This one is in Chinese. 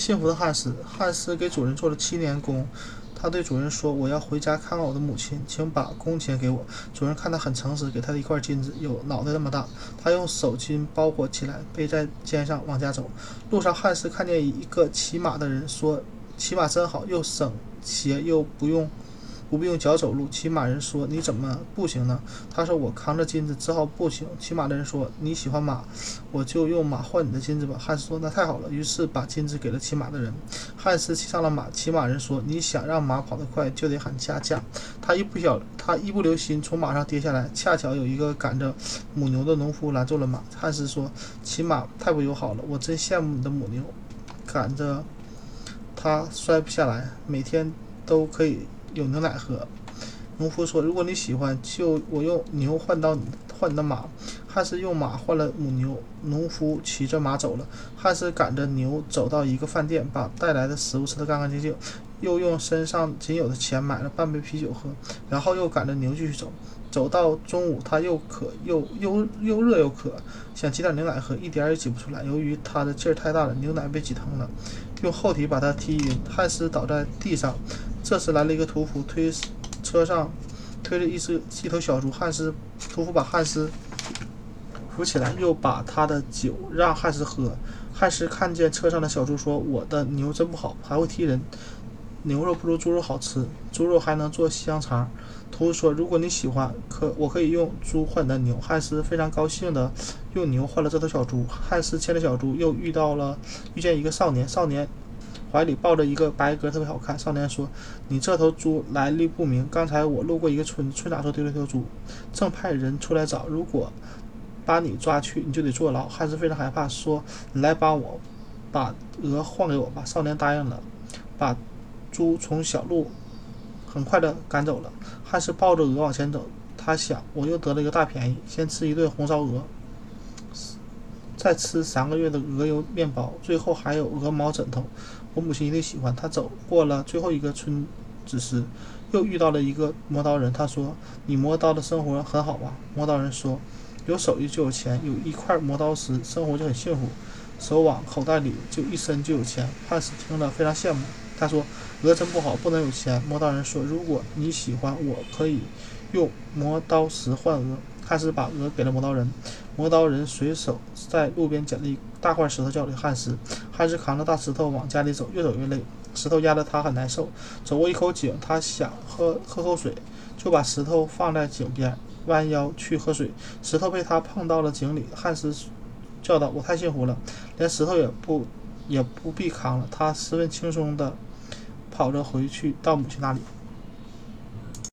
幸福的汉斯，汉斯给主人做了七年工。他对主人说：“我要回家看望我的母亲，请把工钱给我。”主人看他很诚实，给他一块金子，有脑袋那么大。他用手巾包裹起来，背在肩上往家走。路上，汉斯看见一个骑马的人，说：“骑马真好，又省钱，又不用。”不必用脚走路。骑马人说：“你怎么步行呢？”他说：“我扛着金子，只好步行。”骑马的人说：“你喜欢马，我就用马换你的金子吧。”汉斯说：“那太好了。”于是把金子给了骑马的人。汉斯骑上了马。骑马人说：“你想让马跑得快，就得喊加价。”他一不小，他一不留心从马上跌下来，恰巧有一个赶着母牛的农夫拦住了马。汉斯说：“骑马太不友好了，我真羡慕你的母牛，赶着它摔不下来，每天都可以。”有牛奶喝，农夫说：“如果你喜欢，就我用牛换到你换你的马。”汉斯用马换了母牛，农夫骑着马走了。汉斯赶着牛走到一个饭店，把带来的食物吃得干干净净，又用身上仅有的钱买了半杯啤酒喝，然后又赶着牛继续走。走到中午，他又渴又又又热又渴，想挤点牛奶喝，一点也挤不出来。由于他的劲儿太大了，牛奶被挤疼了，用后蹄把他踢晕。汉斯倒在地上。这时来了一个屠夫，推车上推着一只一头小猪。汉斯屠夫把汉斯扶起来，又把他的酒让汉斯喝。汉斯看见车上的小猪，说：“我的牛真不好，还会踢人。牛肉不如猪肉好吃，猪肉还能做香肠。”屠夫说：“如果你喜欢，可我可以用猪换你的牛。”汉斯非常高兴地用牛换了这头小猪。汉斯牵着小猪，又遇到了遇见一个少年，少年。怀里抱着一个白鸽，特别好看。少年说：“你这头猪来历不明，刚才我路过一个村，村长说丢了条猪，正派人出来找。如果把你抓去，你就得坐牢。”汉斯非常害怕，说：“你来帮我，把鹅换给我吧。”少年答应了，把猪从小路很快的赶走了。汉斯抱着鹅往前走，他想：“我又得了一个大便宜，先吃一顿红烧鹅。”再吃三个月的鹅油面包，最后还有鹅毛枕头。我母亲一定喜欢。他走过了最后一个村子时，又遇到了一个磨刀人。他说：“你磨刀的生活很好吧？”磨刀人说：“有手艺就有钱，有一块磨刀石，生活就很幸福。手往口袋里就一伸就有钱。”汉斯听了非常羡慕。他说：“鹅真不好，不能有钱。”磨刀人说：“如果你喜欢，我可以用磨刀石换鹅。”汉斯把鹅给了磨刀人，磨刀人随手在路边捡了一大块石头交给汉斯。汉斯扛着大石头往家里走，越走越累，石头压得他很难受。走过一口井，他想喝喝口水，就把石头放在井边，弯腰去喝水。石头被他碰到了井里。汉斯叫道：“我太幸福了，连石头也不也不必扛了。”他十分轻松地跑着回去到母亲那里。